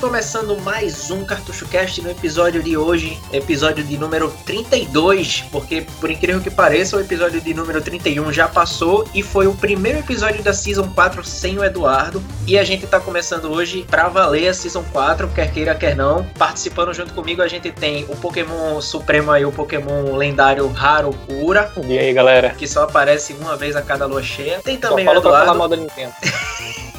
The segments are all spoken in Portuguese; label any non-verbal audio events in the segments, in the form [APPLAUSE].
começando mais um Cartucho Cast no episódio de hoje, episódio de número 32, porque por incrível que pareça, o episódio de número 31 já passou e foi o primeiro episódio da Season 4 sem o Eduardo. E a gente tá começando hoje pra valer a Season 4, quer queira, quer não. Participando junto comigo, a gente tem o Pokémon Supremo aí, o Pokémon lendário raro Ura. E aí, galera? Que só aparece uma vez a cada lua cheia. Tem também só o Eduardo. Pra falar mal da Nintendo. [LAUGHS]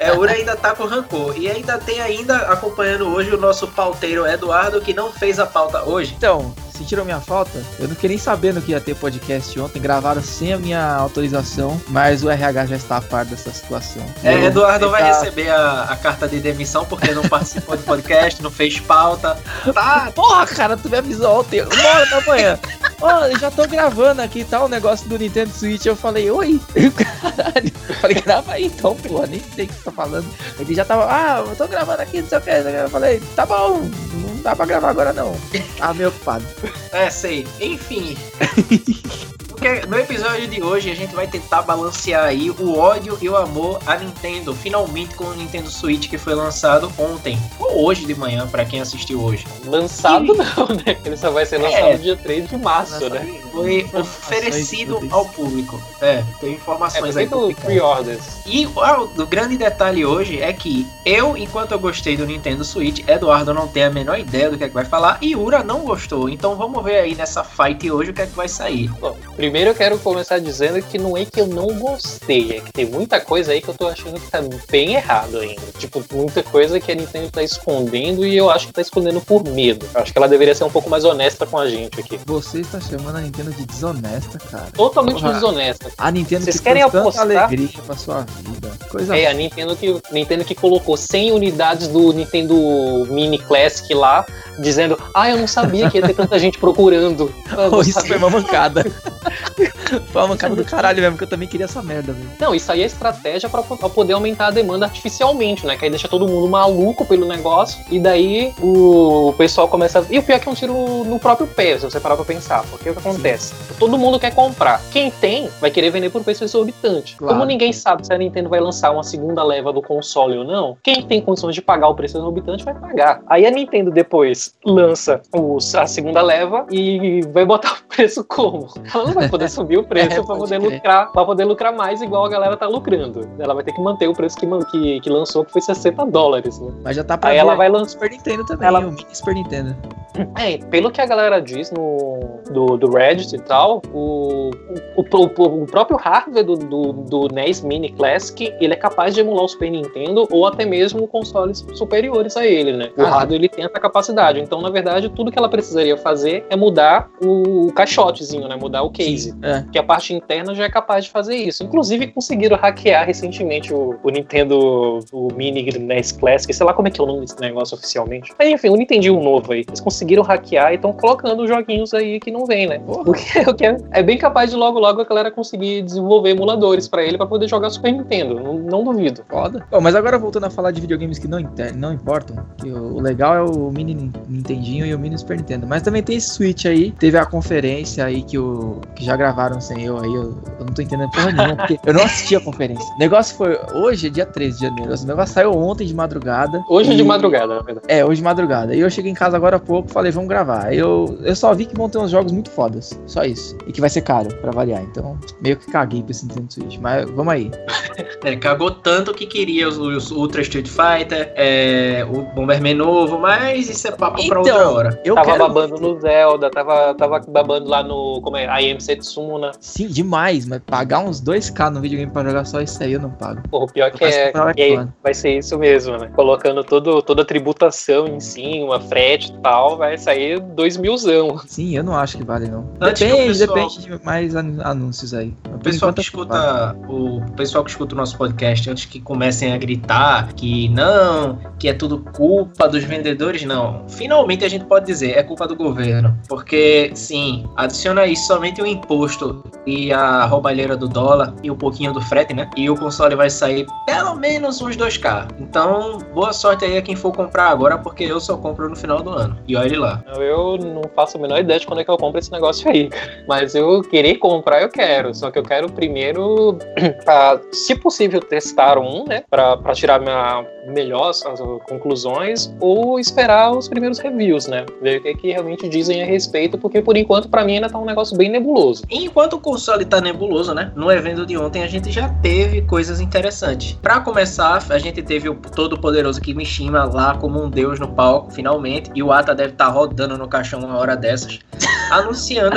é, Ura ainda tá com rancor. E ainda tem ainda acompanhando hoje o nosso pauteiro Eduardo, que não fez a pauta hoje. Então, sentiram minha falta? Eu não queria nem sabendo que ia ter podcast ontem, gravaram sem a minha autorização, mas o RH já está a par dessa situação. É, eu Eduardo vai receber a, a, carta de demissão porque não participou do podcast, não fez pauta. Tá. Porra, cara, tu me avisou ontem, uma hora da manhã. Ó, eu já tô gravando aqui e tá, tal, o negócio do Nintendo Switch. Eu falei, oi, caralho. Eu falei, grava aí então, porra, nem sei o que você tá falando. Ele já tava, ah, eu tô gravando aqui, não sei o que. Eu falei, tá bom, dá pra gravar agora não. Tava meio ocupado. É, sei. Enfim. [LAUGHS] Porque no episódio de hoje a gente vai tentar balancear aí o ódio e o amor à Nintendo, finalmente com o Nintendo Switch que foi lançado ontem, ou hoje de manhã, para quem assistiu hoje. Lançado e... não, né? Ele só vai ser lançado é, dia 3 de março, né? Foi oferecido ao público. É, tem informações é, aí. pre-orders. E uau, o grande detalhe hoje é que eu, enquanto eu gostei do Nintendo Switch, Eduardo não tem a menor ideia do que é que vai falar e Ura não gostou. Então vamos ver aí nessa fight hoje o que é que vai sair. Bom, Primeiro eu quero começar dizendo que não é que eu não gostei, é que tem muita coisa aí que eu tô achando que tá bem errado ainda. Tipo, muita coisa que a Nintendo tá escondendo e eu acho que tá escondendo por medo. Eu acho que ela deveria ser um pouco mais honesta com a gente aqui. Você está chamando a Nintendo de desonesta, cara. Totalmente Porra. desonesta. A Nintendo Vocês que querem apostar alegria pra sua vida. Coisa é, a Nintendo que, Nintendo que colocou 100 unidades do Nintendo Mini Classic lá, dizendo: Ah, eu não sabia que ia ter tanta gente procurando. [LAUGHS] Oh, isso foi uma mancada. [LAUGHS] Foi uma mancada do caralho mesmo, que eu também queria essa merda, velho. Não, isso aí é estratégia pra, pra, poder aumentar a demanda artificialmente, né? Que aí deixa todo mundo maluco pelo negócio. E daí o pessoal começa. A... E o pior é que é um tiro no próprio pé, se você parar pra pensar. Porque o que acontece? Todo mundo quer comprar. Quem tem vai querer vender por preço exorbitante. Claro. Como ninguém sabe se a Nintendo vai lançar uma segunda leva do console ou não, quem tem condições de pagar o preço exorbitante vai pagar. Aí a Nintendo depois lança os, a segunda leva e vai botar o preço como? Ela não vai poder subir o [LAUGHS] preço é, para poder crer. lucrar, para poder lucrar mais igual a galera tá lucrando. Ela vai ter que manter o preço que, que, que lançou, que foi 60 dólares, né? Mas já tá pra Aí ela vai lançar Super Nintendo também, ela... o mini Super Nintendo. É, pelo que a galera diz no do, do E tal, o, o, o, o próprio hardware do, do, do, NES Mini Classic, ele é capaz de emular o Super Nintendo ou até mesmo consoles superiores a ele, né? O ah, hardware ele tem essa capacidade. Então, na verdade, tudo que ela precisaria fazer é mudar o caixotezinho, né? Mudar o case. É. Que a parte interna já é capaz de fazer isso. Inclusive, conseguiram hackear recentemente o, o Nintendo o Mini NES Classic, sei lá como é que é o nome desse negócio oficialmente. Mas enfim, o Nintendo novo aí. Eles conseguiram hackear e estão colocando joguinhos aí que não vem, né? Porque o que é, é, bem capaz de logo logo a galera conseguir desenvolver emuladores para ele para poder jogar Super Nintendo. Não, não duvido. Foda. Bom, mas agora voltando a falar de videogames que não, não importam, que o, o legal é o mini Nintendinho e o mini Super Nintendo. Mas também tem esse Switch aí, teve a conferência aí que, o, que já gravaram sem eu aí, eu, eu não tô entendendo porra nenhuma, porque eu não assisti a conferência. O negócio foi, hoje é dia 13 de janeiro, o negócio saiu ontem de madrugada. Hoje e... de madrugada, na verdade. É, hoje de madrugada. E eu cheguei em casa agora há pouco, falei, vamos gravar. Eu, eu só vi que vão ter uns jogos muito fodas. Só isso. E que vai ser caro, pra variar. Então, meio que caguei pra esse Nintendo Switch. Mas vamos aí. [LAUGHS] É, cagou tanto que queria os, os Ultra Street Fighter, é, o Bomberman novo, mas isso é papo então, pra outra hora. Eu tava quero... babando no Zelda, tava, tava babando lá no. Como é? I Am Setsuna. Sim, demais, mas pagar uns 2k no videogame pra jogar só isso aí eu não pago. Pô, o pior que é. Que vai ser isso mesmo, né? Colocando todo, toda a tributação em cima, frete e tal, vai sair 2 milzão. Sim, eu não acho que vale, não. Antes depende, pessoal... depende de mais anúncios aí. O pessoal que escuta. O pessoal que escuta o nosso podcast, antes que comecem a gritar que não, que é tudo culpa dos vendedores, não. Finalmente a gente pode dizer, é culpa do governo. Porque, sim, adiciona aí somente o imposto e a roubalheira do dólar e um pouquinho do frete, né? E o console vai sair pelo menos uns 2K. Então, boa sorte aí a quem for comprar agora, porque eu só compro no final do ano. E olhe lá. Eu não faço a menor ideia de quando é que eu compro esse negócio aí. Mas eu querer comprar, eu quero. Só que eu quero primeiro, [CLEARS THROAT] pra, se possível, testar um, né? Pra, pra tirar minha melhor as, conclusões, ou esperar os primeiros reviews, né? Ver o que, que realmente dizem a respeito, porque por enquanto, pra mim, ainda tá um negócio bem nebuloso. Enquanto o console tá nebuloso, né? No evento de ontem a gente já teve coisas interessantes. Pra começar, a gente teve o todo poderoso Kimishima lá como um deus no palco, finalmente. E o Ata deve estar tá rodando no caixão uma hora dessas. [LAUGHS] anunciando.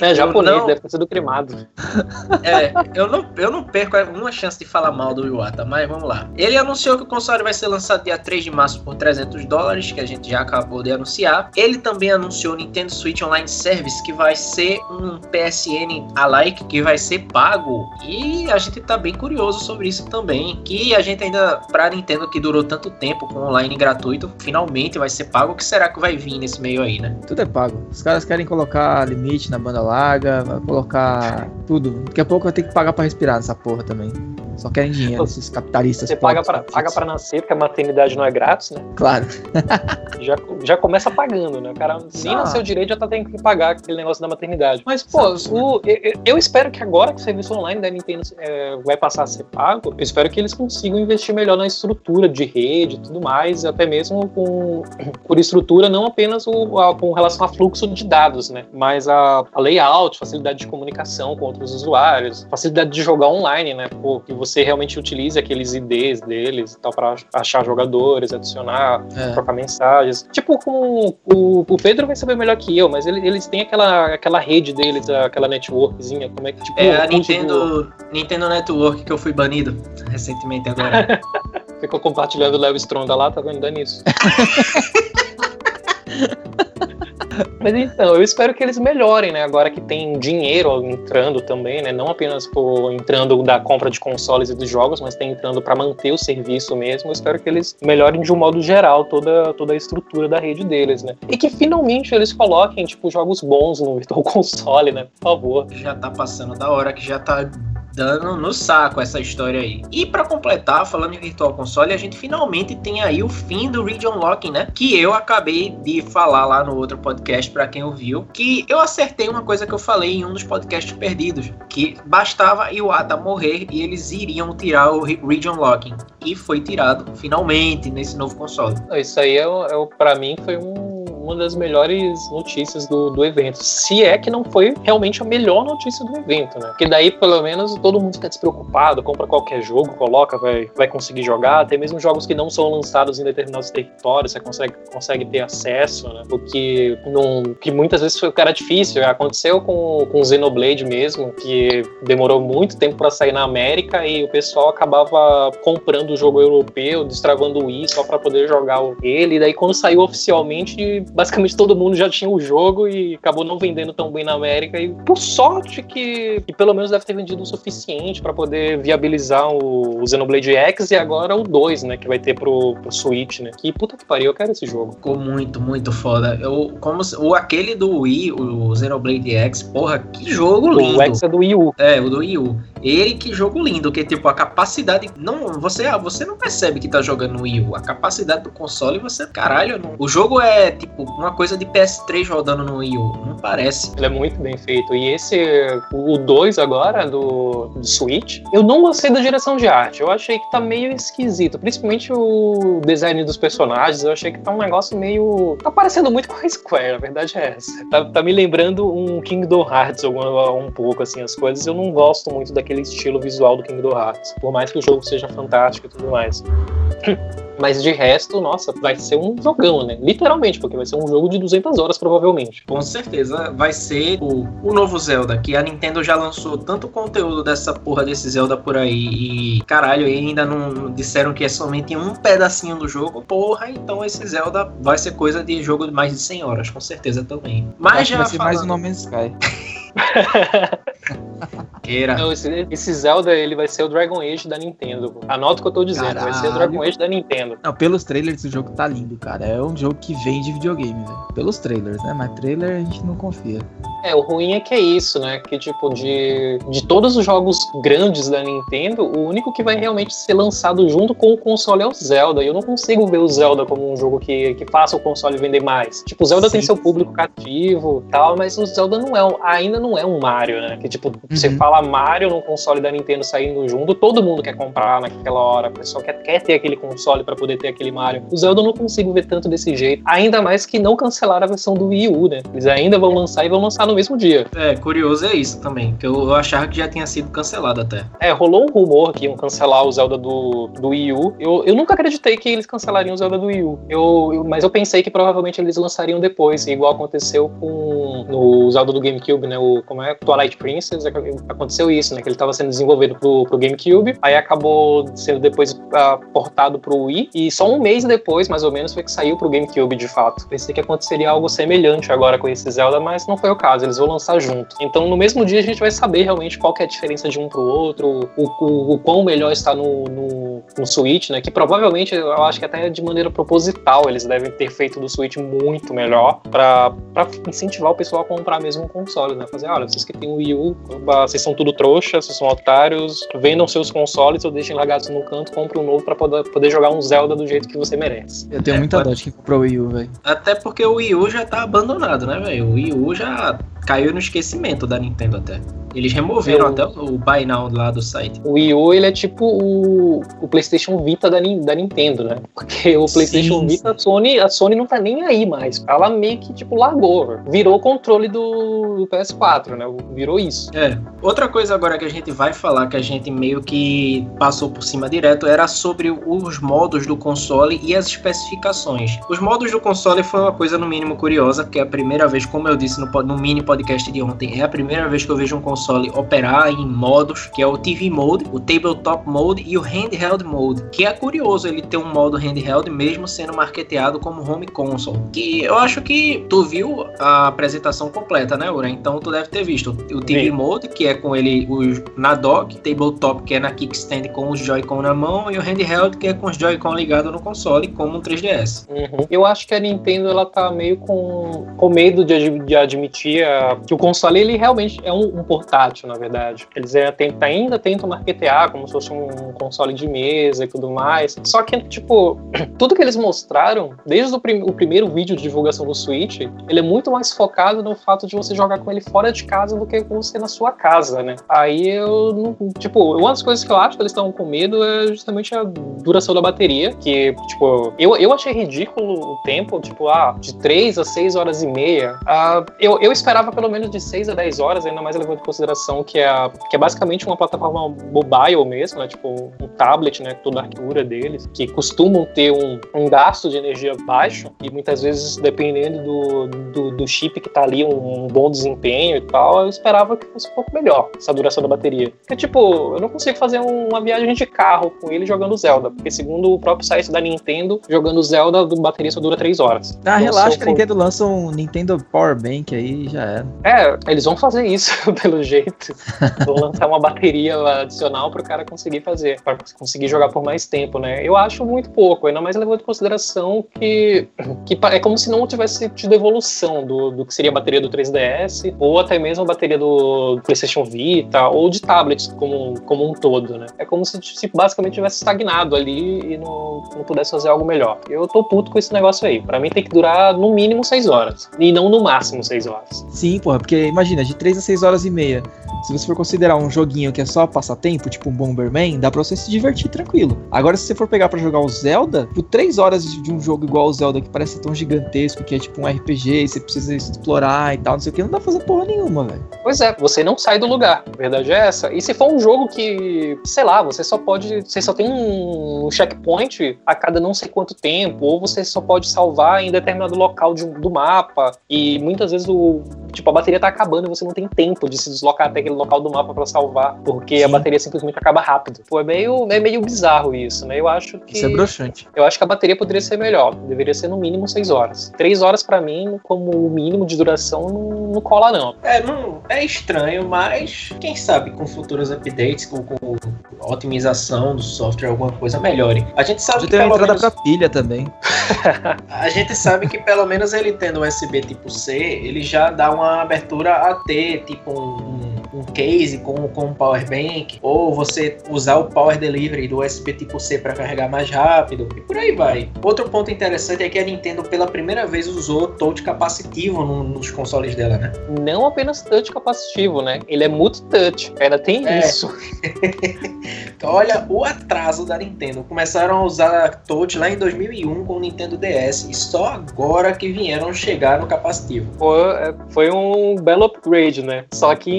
É japonês, não... deve ter sido cremado. É, eu não, eu não perco uma chance de falar mal do Iwata, mas vamos lá. Ele anunciou que o console vai ser lançado dia 3 de março por 300 dólares, que a gente já acabou de anunciar. Ele também anunciou o Nintendo Switch Online Service, que vai ser um PSN alike, que vai ser pago. E a gente tá bem curioso sobre isso também. Que a gente ainda, pra Nintendo que durou tanto tempo com online gratuito, finalmente vai ser pago. O que será que vai vir nesse meio aí, né? Tudo é pago. Os caras querem colocar limite na banda larga, vai colocar tudo. Daqui a pouco vai ter que pagar pra respirar nessa porra também. Só querem dinheiro, esses capitalistas. Você paga pra, paga pra nascer, porque a maternidade não é grátis, né? Claro. já, já começa pagando, né? O cara nem ah. nasceu direito já tá tendo que pagar aquele negócio da maternidade. Mas, pô, o, eu, eu, espero que agora que o serviço online da Nintendo é, vai passar a ser pago, eu espero que eles consigam investir melhor na estrutura de rede e tudo mais, até mesmo com, por estrutura, não apenas o, a, com relação a fluxo de dados, né? Mas a, a layout, facilidade de comunicação com outros usuários, facilidade de jogar online, né? Pô, que você realmente utilize aqueles IDs deles e tal para achar jogadores, adicionar, é. trocar mensagens. Tipo, com o, o Pedro vai saber melhor que eu, mas ele, eles têm aquela, aquela rede deles, aquela networkzinha, como é que tipo, É a Nintendo, Nintendo Network que eu fui banido recentemente agora. [LAUGHS] Ficou compartilhando o Léo Stronda lá, tá vendo? Dando isso. [LAUGHS] [LAUGHS] Mas então, eu espero que eles melhorem, né? Agora que tem dinheiro entrando também, né? Não apenas por entrando da compra de consoles e dos jogos, mas tem entrando para manter o serviço mesmo. Eu espero que eles melhorem de um modo geral toda, toda a estrutura da rede deles, né? E que finalmente eles coloquem, tipo, jogos bons no [LAUGHS] Virtual Console, né? Por favor. Já tá passando da hora que já tá dando no saco essa história aí. E para completar, falando em Virtual Console, a gente finalmente tem aí o fim do Region Locking, né? Que eu acabei de falar lá no outro podcast para quem ouviu, que eu acertei uma coisa que eu falei em um dos podcasts perdidos, que bastava Iwata morrer e eles iriam tirar o Region Locking. E foi tirado finalmente nesse novo console. Isso aí é, é para mim foi um uma das melhores notícias do, do evento. Se é que não foi realmente a melhor notícia do evento, né? Porque daí, pelo menos, todo mundo fica despreocupado, compra qualquer jogo, coloca, vai, vai conseguir jogar. Até mesmo jogos que não são lançados em determinados territórios, você consegue, consegue ter acesso, né? O que, não, que muitas vezes foi, cara, difícil. Aconteceu com, com Xenoblade mesmo, que demorou muito tempo para sair na América e o pessoal acabava comprando o jogo europeu, destravando o Wii só para poder jogar ele. E daí, quando saiu oficialmente, basicamente todo mundo já tinha o jogo e acabou não vendendo tão bem na América. E por sorte que, que pelo menos deve ter vendido o suficiente para poder viabilizar o, o, Xenoblade X e agora o 2, né? Que vai ter pro, pro Switch, né? Que puta que pariu, eu quero esse jogo. Ficou muito, muito foda. Eu, como, o, aquele do Wii, o Xenoblade X, porra, que jogo lindo. O X é do Wii U. É, o do Wii U. Ele que jogo lindo, que tipo a capacidade não você você não percebe que tá jogando no Wii U. A capacidade do console você caralho, não, o jogo é tipo uma coisa de PS3 rodando no Wii U, não parece. Ele é muito bem feito. E esse o 2 agora do, do Switch, eu não gostei da direção de arte. Eu achei que tá meio esquisito, principalmente o design dos personagens, eu achei que tá um negócio meio tá parecendo muito [LAUGHS] com a Square, a verdade é essa. Tá, tá me lembrando um Kingdom Hearts um, um pouco assim as coisas. Eu não gosto muito daquele aquele estilo visual do Kingdom Hearts, por mais que o jogo seja fantástico e tudo mais. [LAUGHS] Mas de resto, nossa, vai ser um jogão, né? Literalmente, porque vai ser um jogo de 200 horas, provavelmente. Com certeza, vai ser o, o novo Zelda, que a Nintendo já lançou tanto conteúdo dessa porra desse Zelda por aí. E caralho, ainda não disseram que é somente um pedacinho do jogo. Porra, então esse Zelda vai ser coisa de jogo de mais de 100 horas, com certeza também. Mas já. Vai ser falando... mais um No Man's Sky. [LAUGHS] Queira. Não, esse, esse, Zelda ele vai ser o Dragon Age da Nintendo. Anota o que eu tô dizendo, Caralho. vai ser o Dragon Age da Nintendo. Não, pelos trailers o jogo tá lindo, cara. É um jogo que vem de videogame, velho. Pelos trailers, né? Mas trailer a gente não confia. É, o ruim é que é isso, né? Que, tipo, de, de todos os jogos grandes da Nintendo, o único que vai realmente ser lançado junto com o console é o Zelda. E eu não consigo ver o Zelda como um jogo que, que faça o console vender mais. Tipo, o Zelda Sim. tem seu público cativo tal, mas o Zelda não é, ainda não é um Mario, né? Que, tipo, uhum. você fala Mario no console da Nintendo saindo junto, todo mundo quer comprar naquela hora. O pessoal quer, quer ter aquele console para poder ter aquele Mario. O Zelda eu não consigo ver tanto desse jeito. Ainda mais que não cancelaram a versão do Wii U, né? Eles ainda vão lançar e vão lançar no mesmo dia. É, curioso é isso também, que eu, eu achava que já tinha sido cancelado até. É, rolou um rumor que iam cancelar o Zelda do, do Wii U. Eu, eu nunca acreditei que eles cancelariam o Zelda do Wii U. Eu, eu, mas eu pensei que provavelmente eles lançariam depois, igual aconteceu com no Zelda do GameCube, né? O, como é? Twilight Princess, aconteceu isso, né? Que ele estava sendo desenvolvido pro, pro GameCube, aí acabou sendo depois uh, portado pro Wii, e só um mês depois, mais ou menos, foi que saiu pro GameCube de fato. Pensei que aconteceria algo semelhante agora com esse Zelda, mas não foi o caso, eles vão lançar junto. Então no mesmo dia a gente vai saber realmente qual é a diferença de um pro outro, o, o, o quão melhor está no, no, no Switch, né? Que provavelmente eu acho que até de maneira proposital eles devem ter feito do Switch muito melhor para incentivar o pessoal a comprar mesmo um console, né? Fazer, olha, vocês que têm o Wii U, vocês são tudo trouxa, vocês são otários, vendam seus consoles ou deixem largados no canto, compre um novo para poder, poder jogar um Zelda do jeito que você merece. Eu tenho é, muita dó de quem comprou o Wii U, velho. Até porque o Wii U já tá abandonado, né, velho? O Wii U já caiu no esquecimento da Nintendo até. Eles removeram até o Buy Now lá do site. O Wii U, ele é tipo o, o PlayStation Vita da, da Nintendo, né? [LAUGHS] Porque o PlayStation sim, Vita, sim. A, Sony, a Sony não tá nem aí mais. Ela meio que, tipo, largou. Virou o controle do, do PS4, né? Virou isso. É. Outra coisa agora que a gente vai falar, que a gente meio que passou por cima direto, era sobre os modos do console e as especificações. Os modos do console foi uma coisa, no mínimo, curiosa, porque é a primeira vez, como eu disse no, no mini podcast de ontem, é a primeira vez que eu vejo um console console operar em modos, que é o TV Mode, o Tabletop Mode e o Handheld Mode, que é curioso ele ter um modo handheld mesmo sendo marketeado como home console. Que eu acho que tu viu a apresentação completa, né, Ura? Então tu deve ter visto o TV Sim. Mode, que é com ele os, na dock, Tabletop, que é na kickstand com os Joy-Con na mão, e o Handheld, que é com os Joy-Con ligados no console, como um 3DS. Uhum. Eu acho que a Nintendo ela tá meio com, com medo de, de admitir a, que o console ele realmente é um, um portátil na verdade. Eles ainda tentam marketear como se fosse um console de mesa e tudo mais. Só que, tipo, [CLEARS THROAT] tudo que eles mostraram, desde o, prim o primeiro vídeo de divulgação do Switch, ele é muito mais focado no fato de você jogar com ele fora de casa do que com você na sua casa, né? Aí eu, tipo, uma das coisas que eu acho que eles estão com medo é justamente a duração da bateria, que, tipo, eu, eu achei ridículo o tempo, tipo, ah, de 3 a 6 horas e meia. Ah, eu, eu esperava pelo menos de 6 a 10 horas, ainda mais levando em consideração que é, a, que é basicamente uma plataforma mobile mesmo, né? Tipo um tablet, né? Toda a arquitetura deles, que costumam ter um, um gasto de energia baixo e muitas vezes, dependendo do, do, do chip que tá ali, um, um, bom desempenho e tal, eu esperava que fosse um pouco melhor essa duração da bateria. Porque, tipo, eu não consigo fazer uma viagem de carro com ele jogando Zelda, porque segundo o próprio site da Nintendo, jogando Zelda, a bateria só dura 3 horas. Ah, então, relaxa que a Nintendo lança um Nintendo Power Bank aí já era. É, eles vão fazer isso, [LAUGHS] pelo jeito. Vou lançar uma bateria adicional para o cara conseguir fazer, para conseguir jogar por mais tempo, né? Eu acho muito pouco, ainda mais levando em consideração que, que é como se não tivesse tido evolução do, do que seria a bateria do 3DS, ou até mesmo a bateria do PlayStation Vita, ou de tablets como, como um todo, né? É como se, se basicamente tivesse estagnado ali e não, não pudesse fazer algo melhor. Eu tô puto com esse negócio aí. Para mim tem que durar no mínimo 6 horas, e não no máximo 6 horas. Sim, porra, porque imagina, de 3 a 6 horas e meia se você for considerar um joguinho que é só passatempo, tipo um Bomberman, dá pra você se divertir tranquilo. Agora, se você for pegar para jogar o Zelda, por três horas de um jogo igual o Zelda, que parece tão gigantesco, que é tipo um RPG, e você precisa explorar e tal, não sei o que, não dá pra fazer porra nenhuma, velho. Pois é, você não sai do lugar. A verdade é essa. E se for um jogo que, sei lá, você só pode. Você só tem um checkpoint a cada não sei quanto tempo, ou você só pode salvar em determinado local de, do mapa, e muitas vezes o. Tipo, a bateria tá acabando e você não tem tempo de se deslocar até aquele local do mapa para salvar, porque Sim. a bateria simplesmente acaba rápido. Pô, é meio, é meio bizarro isso, né? Eu acho que. Isso é broxante. Eu acho que a bateria poderia ser melhor. Deveria ser no mínimo 6 horas. 3 horas para mim, como o mínimo de duração, não, não cola, não. É, não. É estranho, mas quem sabe com futuros updates, com, com otimização do software, alguma coisa melhore. A gente sabe Já que. Tem entrada menos... pra pilha também. [LAUGHS] [LAUGHS] a gente sabe que pelo menos ele tendo USB tipo C, ele já dá uma abertura a ter tipo um, um case com, com um power bank, ou você usar o power delivery do USB tipo C para carregar mais rápido, e por aí vai. Outro ponto interessante é que a Nintendo pela primeira vez usou touch capacitivo no, nos consoles dela, né? Não apenas touch capacitivo, né? Ele é multi-touch, ainda tem é. isso. [LAUGHS] então, olha o atraso da Nintendo. Começaram a usar touch lá em 2001 com o Nintendo DS, e só agora que vieram chegar no capacitivo. Foi, é, foi um belo upgrade, né? Só que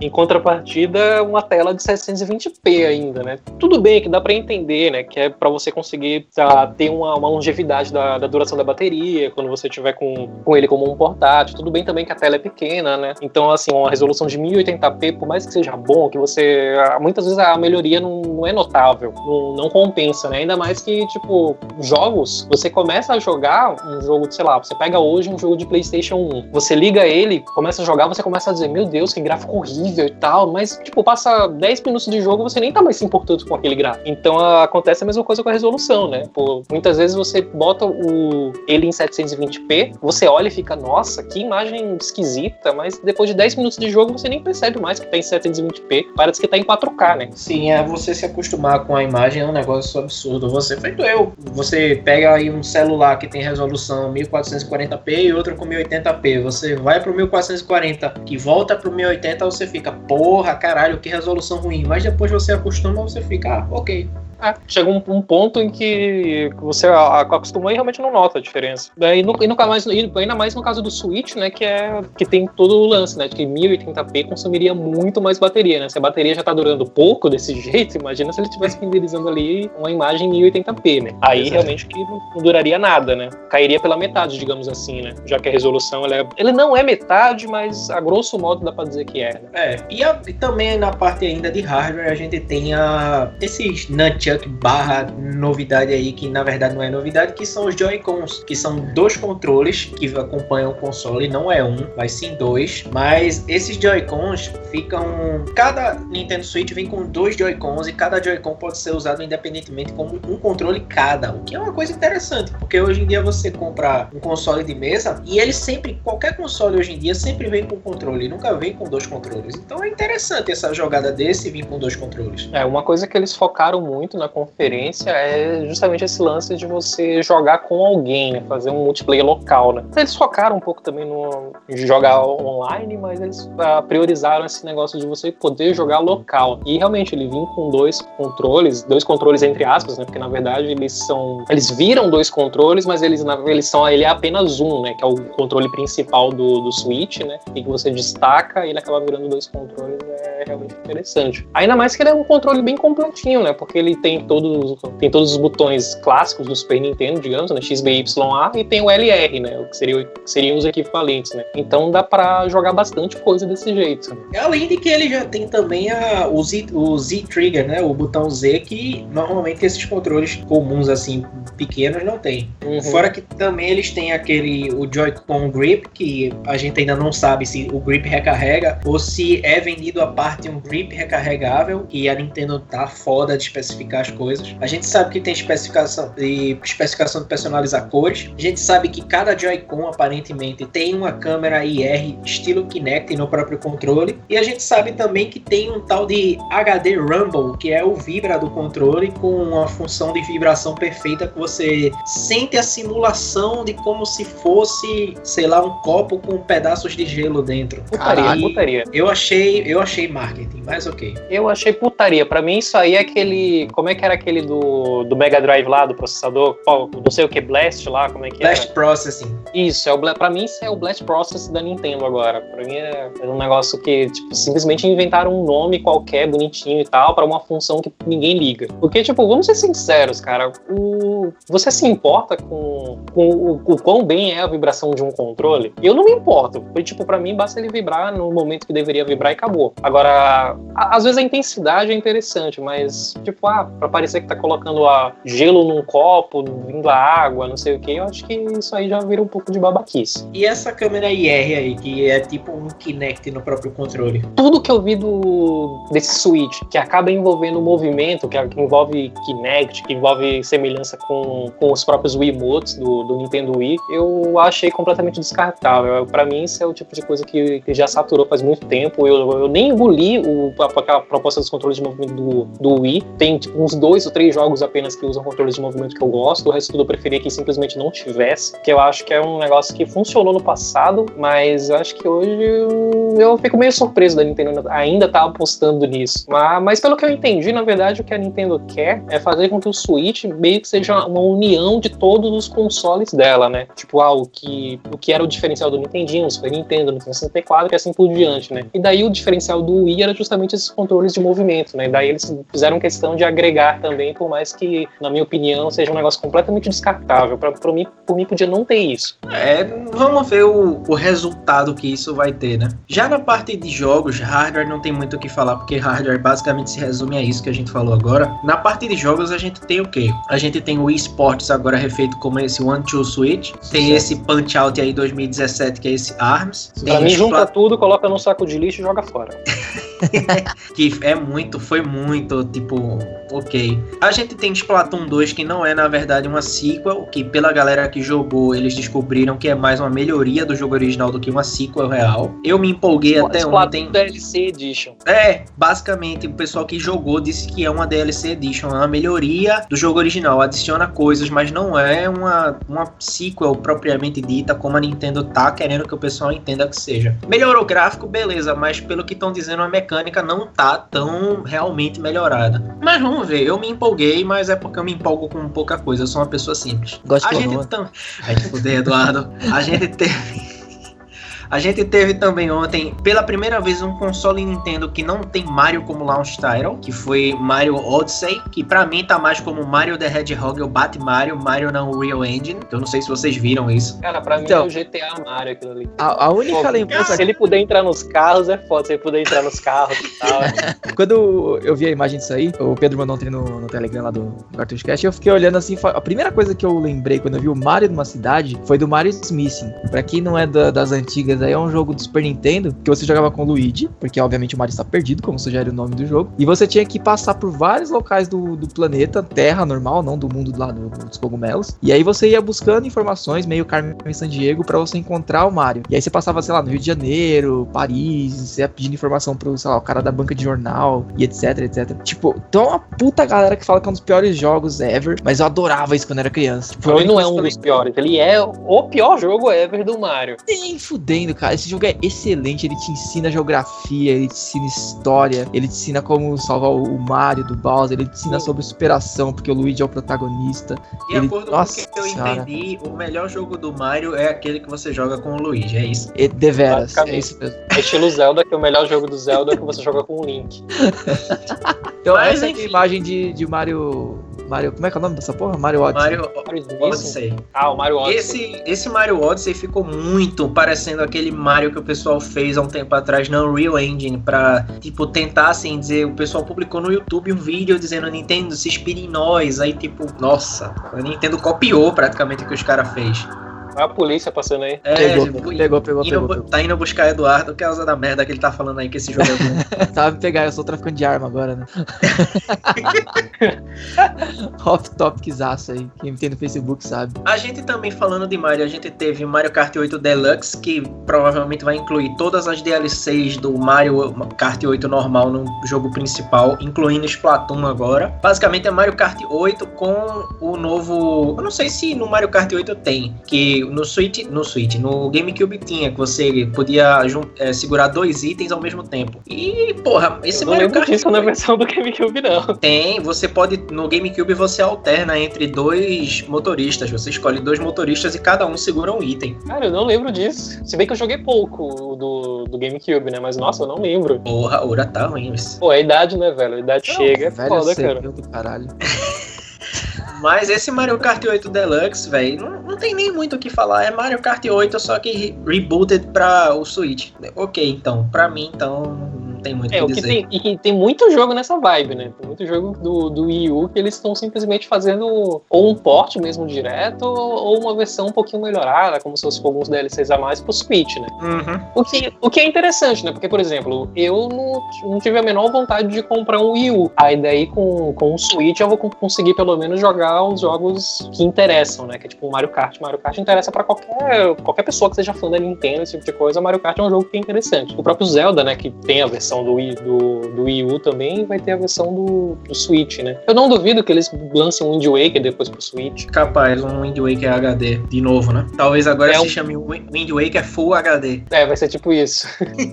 em contrapartida, uma tela de 720p ainda, né? Tudo bem que dá para entender, né? Que é para você conseguir tá, ter uma, uma longevidade da, da, duração da bateria, quando você tiver com, com ele como um portátil. Tudo bem também que a tela é pequena, né? Então, assim, uma resolução de 1080p, por mais que seja bom, que você. Muitas vezes a melhoria não, não é notável, não, não compensa, né? Ainda mais que, tipo, jogos, você começa a jogar um jogo, sei lá, você pega hoje um jogo de PlayStation 1, você liga ele, começa a jogar, você começa a dizer: Meu Deus, que gráfico horrível e tal, mas, tipo, passa 10 minutos de jogo você nem tá mais se importando com aquele gráfico. Então acontece a mesma coisa com a resolução, né? Pô, muitas vezes você bota o ele em 720p, você olha e fica, nossa, que imagem esquisita, mas depois de 10 minutos de jogo você nem percebe mais que tá em 720p, parece que tá em 4K, né? Sim, é você se acostumar com a imagem é um negócio absurdo. Você feito eu. Você pega aí um celular que tem resolução 1440p e outro com 1080p. Você vai pro 1440 que volta pro 1080, você fica, porra, caralho, que resolução ruim. Mas depois você acostuma, você fica, ah, ok. É, chega um, um, ponto em que você acostuma e realmente não nota a diferença. E, no, e no, mais, ainda mais no caso do Switch, né, que é que tem todo o lance, né, de que 1080p consumiria muito mais bateria, né? Se a bateria já tá durando pouco desse [LAUGHS] jeito, imagina se ele estivesse renderizando ali uma imagem 1080p, né? Aí Exato. realmente que não duraria nada, né? Cairia pela metade, digamos assim, né? Já que a resolução ela é, ele não é metade, mas a grosso modo dá para dizer que é. Né? É. E, a, e, também na parte ainda de hardware a gente tem a esses nunchucks Nunchuck barra novidade aí, que na verdade não é novidade, que são os Joy-Cons, que são dois controles que acompanham o console, não é um, mas sim dois. Mas esses Joy-Cons ficam. Cada Nintendo Switch vem com dois Joy-Cons e cada Joy-Con pode ser usado independentemente como um controle cada, o que é uma coisa interessante, porque hoje em dia você compra um console de mesa e ele sempre, qualquer console hoje em dia, sempre vem com controle, nunca vem com dois controles. Então é interessante essa jogada desse vir com dois controles. É, uma coisa que eles focaram muito na conferência é justamente esse lance de você jogar com alguém, fazer um multiplayer local, né? Eles focaram um pouco também no jogar online, mas eles uh, priorizaram esse negócio de você poder jogar local. E realmente ele vinha com dois controles, dois controles entre aspas, né? Porque na verdade eles são, eles viram dois controles, mas eles eles são ele é apenas um, né? Que é o controle principal do, do Switch, né? E que você destaca e ele acaba virando dois controles. É realmente interessante. Ainda mais que ele é um controle bem completinho, né? Porque ele tem tem todos, tem todos os botões clássicos do Super Nintendo, digamos, né? X, B, Y, A, e tem o LR, né? O que, seria, seriam os equivalentes, né? Então dá para jogar bastante coisa desse jeito. Né? Além de que ele já tem também a, o, Z, o Z Trigger, né? O botão Z, que normalmente esses controles comuns, assim, pequenos, não tem. Uhum. Fora que também eles têm aquele, o Joy-Con Grip, que a gente ainda não sabe se o grip recarrega ou se é vendido a parte um grip recarregável e a Nintendo tá foda de especificar as coisas. A gente sabe que tem especificação de especificação de personalizar cores. A gente sabe que cada Joy-Con aparentemente tem uma câmera IR estilo Kinect no próprio controle. E a gente sabe também que tem um tal de HD Rumble, que é o vibra do controle com uma função de vibração perfeita que você sente a simulação de como se fosse, sei lá, um copo com pedaços de gelo dentro. Putaria, putaria. Eu achei, eu achei marketing, mas ok. Eu achei putaria. Para mim isso aí é aquele, como é que era aquele do, do Mega Drive lá, do processador? não sei o que, Blast lá, como é que Blast era? Processing. Isso, é o, pra mim isso é o Blast Processing da Nintendo agora. Pra mim é, é um negócio que, tipo, simplesmente inventaram um nome qualquer, bonitinho e tal, para uma função que ninguém liga. Porque, tipo, vamos ser sinceros, cara, o, você se importa com, com o, o quão bem é a vibração de um controle? Eu não me importo. Porque, tipo, pra mim basta ele vibrar no momento que deveria vibrar e acabou. Agora, pra. Às vezes a intensidade é interessante, mas, tipo, ah, pra parecer que tá colocando a gelo num copo, vindo a água, não sei o que, eu acho que isso aí já vira um pouco de babaquice. E essa câmera IR aí, que é tipo um Kinect no próprio controle? Tudo que eu vi do, desse Switch, que acaba envolvendo movimento, que, que envolve Kinect, que envolve semelhança com, com os próprios Wiimotes do, do Nintendo Wii, eu achei completamente descartável. Para mim, isso é o tipo de coisa que, que já saturou faz muito tempo. Eu, eu nem engoli o, aquela proposta dos controles de movimento do, do Wii. Tem tipo, uns dois ou três jogos apenas que usam controles de movimento que eu gosto. O resto tudo eu preferia que simplesmente não tivesse. Que eu acho que é um negócio que funcionou no passado, mas acho que hoje eu, fico meio surpreso da Nintendo ainda tá apostando nisso. Mas, mas pelo que eu entendi, na verdade, o que a Nintendo quer é fazer com que o Switch meio que seja uma união de todos os consoles dela, né? Tipo, ah, o que, o que era o diferencial do Nintendinho, o Super Nintendo, o Nintendo 64 e assim por diante, né? E daí o diferencial do Wii era justamente esses controles de movimento, né? E daí eles fizeram questão de agregar também, por mais que, na minha opinião, seja um negócio completamente descartável. Pra, pra mim, por mim, podia não ter isso. É, vamos ver o, o resultado que isso vai ter, né? Já na parte de jogos, hardware não tem muito o que falar, porque hardware basicamente se resume a isso que a gente falou agora. Na parte de jogos, a gente tem o quê? A gente tem o eSports agora refeito como esse One Two Switch, tem Sim. esse Punch Out aí 2017, que é esse ARMS. Pra mim, junta tudo, coloca num saco de lixo e joga fora. [LAUGHS] que é muito, foi muito, tipo, ok. A gente tem Splatoon 2, que não é, na verdade, uma sequel, que pela galera que jogou, eles descobriram que é mais uma melhoria do jogo original do que uma sequel real. Eu me empolguei até Splatoon ontem. DLC Edition. É, basicamente, o pessoal que jogou disse que é uma DLC Edition, é uma melhoria do jogo original, adiciona coisas, mas não é uma, uma sequel propriamente dita, como a Nintendo tá querendo que o pessoal entenda que seja. Melhorou o gráfico, beleza, mas pelo que estão dizendo, a mecânica não tá tão realmente melhorada. Mas vamos ver, eu me empolguei, mas é porque eu me empolgo com pouca coisa, eu sou uma pessoa simples. Gosto a gente também. [LAUGHS] Ai, Eduardo. A gente teve. A gente teve também ontem, pela primeira vez, um console Nintendo que não tem Mario como launch title, que foi Mario Odyssey, que para mim tá mais como Mario the Hedgehog ou Bat Mario, Mario na Unreal Engine. Eu não sei se vocês viram isso. Cara, pra então, mim é o GTA Mario aquilo ali. A, a única Pô, lembrança... Se ele puder entrar nos carros, é foda. Se ele puder entrar nos carros e tal. [LAUGHS] Quando eu vi a imagem disso aí, o Pedro mandou ontem no, no Telegram lá do Cartoon Cast, eu fiquei olhando assim, a primeira coisa que eu lembrei quando eu vi o Mario numa cidade foi do Mario Smithing. Pra quem não é da, das antigas aí, é um jogo do Super Nintendo, que você jogava com o Luigi, porque obviamente o Mario está perdido, como sugere o nome do jogo, e você tinha que passar por vários locais do, do planeta, Terra normal, não do mundo lá do, dos cogumelos, e aí você ia buscando informações, meio Carmen San Diego, para você encontrar o Mario. E aí você passava, sei lá, no Rio de Janeiro, Paris, você ia pedindo informação pro, sei lá, o cara da banca de jornal, e etc, etc. Tipo, então uma puta galera que fala que é um dos piores jogos ever, mas eu adorava isso quando era criança. Tipo, ele não é um dos piores, ele é o pior jogo ever do Mario. Nem fudendo, cara. Esse jogo é excelente, ele te ensina geografia, ele te ensina história, ele te ensina como salvar o Mario do Bowser, ele te ensina Sim. sobre superação, porque o Luigi é o protagonista. E ele... acordo Nossa, com o que eu entendi, o melhor jogo do Mario é aquele que você joga com o Luigi, é isso? E, deveras, é isso mesmo. É estilo Zelda, que o melhor jogo do Zelda é que você joga com o Link. então Mas, essa enfim. é a imagem de, de Mario Mario, como é que é o nome dessa porra? Mario Odyssey. Mario Odyssey. Ah, o Mario Odyssey. Esse, esse Mario Odyssey ficou muito parecendo aquele Mario que o pessoal fez há um tempo atrás na Unreal Engine pra, tipo, tentar, assim, dizer, o pessoal publicou no YouTube um vídeo dizendo Nintendo, se inspire em nós. Aí, tipo, nossa, a Nintendo copiou praticamente o que os caras fez. A polícia passando aí. É, pegou, tipo, pegou, pegou, indo, pegou, Tá indo buscar Eduardo, que é causa da merda que ele tá falando aí que esse jogo é bom. [LAUGHS] me pegar, eu sou traficante de arma agora, né? [LAUGHS] Off topiczaço aí. Quem tem no Facebook sabe. A gente também falando de Mario, a gente teve Mario Kart 8 Deluxe, que provavelmente vai incluir todas as DLCs do Mario Kart 8 normal no jogo principal, incluindo Splatoon agora. Basicamente é Mario Kart 8 com o novo. Eu não sei se no Mario Kart 8 tem, que no Switch, no Switch, no GameCube tinha que você podia é, segurar dois itens ao mesmo tempo. E, porra, esse Eu não Mario Kart disso na versão do GameCube não. Tem, você pode no GameCube você alterna entre dois motoristas, você escolhe dois motoristas e cada um segura um item. Cara, eu não lembro disso. Se bem que eu joguei pouco do, do GameCube, né? Mas nossa, eu não lembro. Porra, a Ura tá ruim. Pô, a idade, né, velho? A idade não, chega, é foda, cara. Do caralho. [LAUGHS] Mas esse Mario Kart 8 Deluxe, velho, não, não tem nem muito o que falar. É Mario Kart 8, só que rebooted pra o Switch. Ok, então, pra mim, então, tem muito o É, que o que dizer. tem, e que tem muito jogo nessa vibe, né? Tem muito jogo do, do Wii U que eles estão simplesmente fazendo ou um port mesmo direto, ou uma versão um pouquinho melhorada, como se fosse com alguns DLCs a mais pro Switch, né? Uhum. O que, o que é interessante, né? Porque, por exemplo, eu não, não tive a menor vontade de comprar um Wii U. Aí daí com, com o Switch eu vou con- conseguir pelo menos jogar os jogos que interessam, né? Que é tipo Mario Kart. Mario Kart interessa pra qualquer, qualquer pessoa que seja fã da Nintendo, esse tipo de coisa. Mario Kart é um jogo que é interessante. O próprio Zelda, né? Que tem a versão do Wii, do, do Wii U também, vai ter a versão do, do Switch, né? Eu não duvido que eles lancem um Wind Waker depois pro Switch. Capaz, um Wind Waker HD de novo, né? Talvez agora É se um- chame Wind Waker Full HD. É, vai ser tipo isso.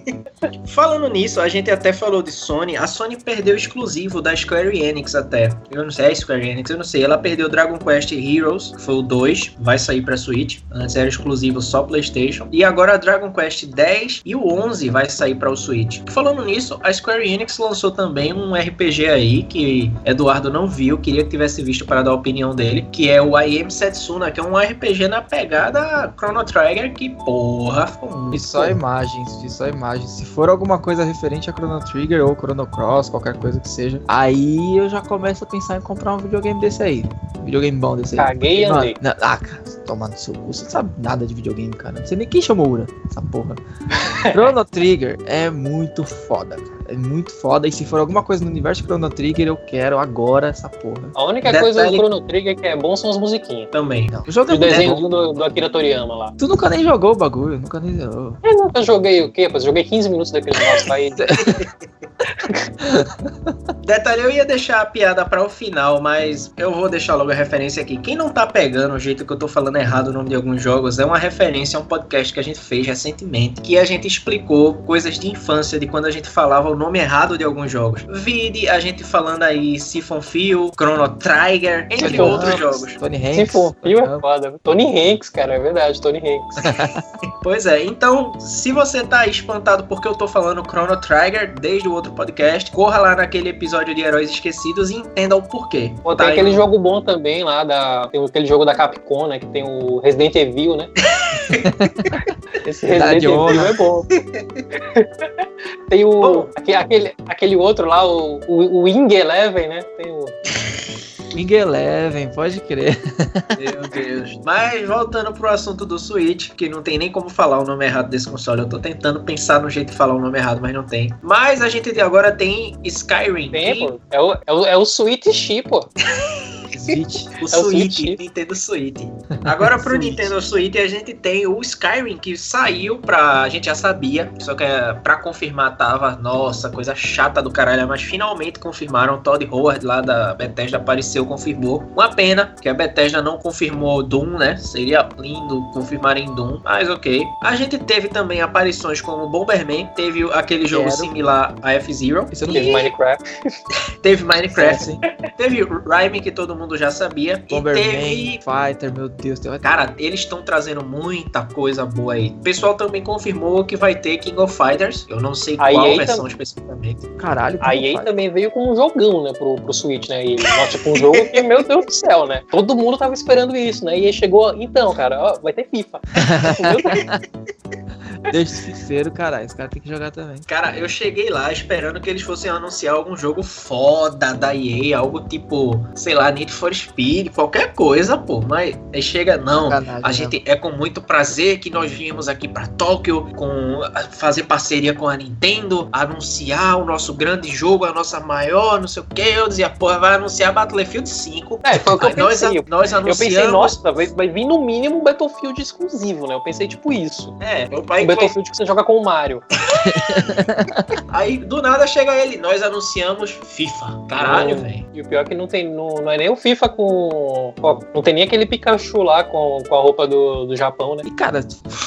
[LAUGHS] Falando nisso, a gente até falou de Sony. A Sony perdeu o exclusivo da Square Enix até. Eu não sei, é Square Enix, eu não sei. Ela perdeu Dragon Quest Heroes, que foi o 2, vai sair pra Switch. Antes era exclusivo só PlayStation. E agora Dragon Quest 10 e o 11 vai sair pra o Switch. Falando nisso, a Square Enix lançou também um RPG aí que Eduardo não viu, queria que tivesse visto para dar a opinião dele, que é o I Am Setsuna, que é um RPG na pegada Chrono Trigger, que porra, muito Vi só bom. imagens, vi só imagens. Se for alguma coisa referente a Chrono Trigger ou Chrono Cross, qualquer coisa que seja, aí eu já começo a pensar em comprar um videogame desse aí. Um videogame bom desse aí. Caguei e andei. ah, cara, toma no seu cu. Você não sabe nada de videogame, cara. Não sei nem quem chamou Ura, essa porra. [LAUGHS] Chrono Trigger é muito foda, cara. É muito foda. E se for alguma coisa no universo Chrono Trigger, eu quero agora essa porra. A única Detalhe- coisa do Chrono Trigger que é bom são as musiquinhas. Também. Não, o jogo é O muito bom. desenho do, do Akira Toriyama lá. Tu nunca nem jogou o bagulho, nunca nem jogou. Eu nunca joguei o quê? Pô? Joguei 15 minutos daquele negócio aí. [LAUGHS] Detalhe, eu ia deixar a piada para o final, mas eu vou deixar logo a referência aqui. Quem não tá pegando o jeito que eu tô falando errado o nome de alguns jogos, é uma referência a um podcast que a gente fez recentemente, que a gente explicou coisas de infância, de quando a gente falava o nome errado de alguns jogos. Vide a gente falando aí Siphon Phil, Chrono Trigger, entre Siphon outros Hanks, jogos. Tony Hanks. Se for fio, Tony é foda. Tony Hanks, cara, é verdade, Tony Hanks. [LAUGHS] [LAUGHS] Pois é, então, se você tá espantado porque eu tô falando Chrono Trigger desde o outro podcast, corra lá naquele episódio de Heróis Esquecidos e entenda o porquê. Pô, Tá tem aí aquele no- jogo bom também lá, da, tem aquele jogo da Capcom, né? Que tem o Resident Evil, né? [LAUGHS] Esse Resident Evil é bom. tem o. Bom. aque- Aquele, aquele outro lá, o, o, o Wing Eleven, né? Tem o. Wing Eleven, pode crer. Meu Deus. Mas voltando pro assunto do Switch, que não tem nem como falar o nome errado desse console. Eu tô tentando pensar no jeito de falar o nome errado, mas não tem. Mas a gente agora tem Skyrim. Tem, pô. É o, é o, é o Switch Chi, pô. [LAUGHS] Switch. [LAUGHS] O É o Switch, Switch. Nintendo Switch. Agora pro Switch. Nintendo Switch a gente tem o Skyrim que saiu pra. A gente já sabia, só que é, pra confirmar tava, nossa, coisa chata do caralho, mas finalmente confirmaram. Todd Howard lá da Bethesda apareceu, confirmou. Uma pena que a Bethesda não confirmou Doom, né? Seria lindo confirmarem Doom, mas ok. A gente teve também aparições como Bomberman, teve aquele jogo Quero. similar a F-Zero, Isso [LAUGHS] Teve. Minecraft. teve Minecraft, Sim. teve Rhyme que todo mundo já sabia, e Bomberman, teve Fighter, meu Deus. Tem... Cara, eles estão trazendo muita coisa boa aí. O pessoal também confirmou que vai ter King of Fighters. Eu não sei A qual EA versão tam- especificamente. Caralho. A EA também veio com um jogão, né, pro, pro Switch, né? E, ó, tipo, um jogo que, meu Deus do céu, né? Todo mundo tava esperando isso, né? E aí chegou, então, cara, ó, vai ter FIFA. [LAUGHS] Meu. Deixa esse fifeiro, caralho. Esse cara tem que jogar também. Cara, eu cheguei lá esperando que eles fossem anunciar algum jogo foda da EA, algo tipo, sei lá, Need for Speed, qualquer coisa, pô. Mas aí chega, não. Sacanagem, A gente é com muito prazer que nós viemos aqui pra Tóquio com fazer parceria com a Nintendo, anunciar o nosso grande jogo, a nossa maior, não sei o que. Eu dizia, porra, vai anunciar Battlefield 5. É, foi o que eu nós, pensei. nós Eu anunciamos. pensei, nossa, vai, vai vir no mínimo um Battlefield exclusivo, né? Eu pensei, tipo, isso. É, aí, foi- Battlefield que você joga com o Mario. [LAUGHS] aí do nada chega ele, nós anunciamos FIFA. Caralho, Hum. velho. E o pior é que não tem. Não, não é nem o FIFA com. com- Não tem nem aquele Pikachu lá com, com a roupa do, do Japão, né? E, cara,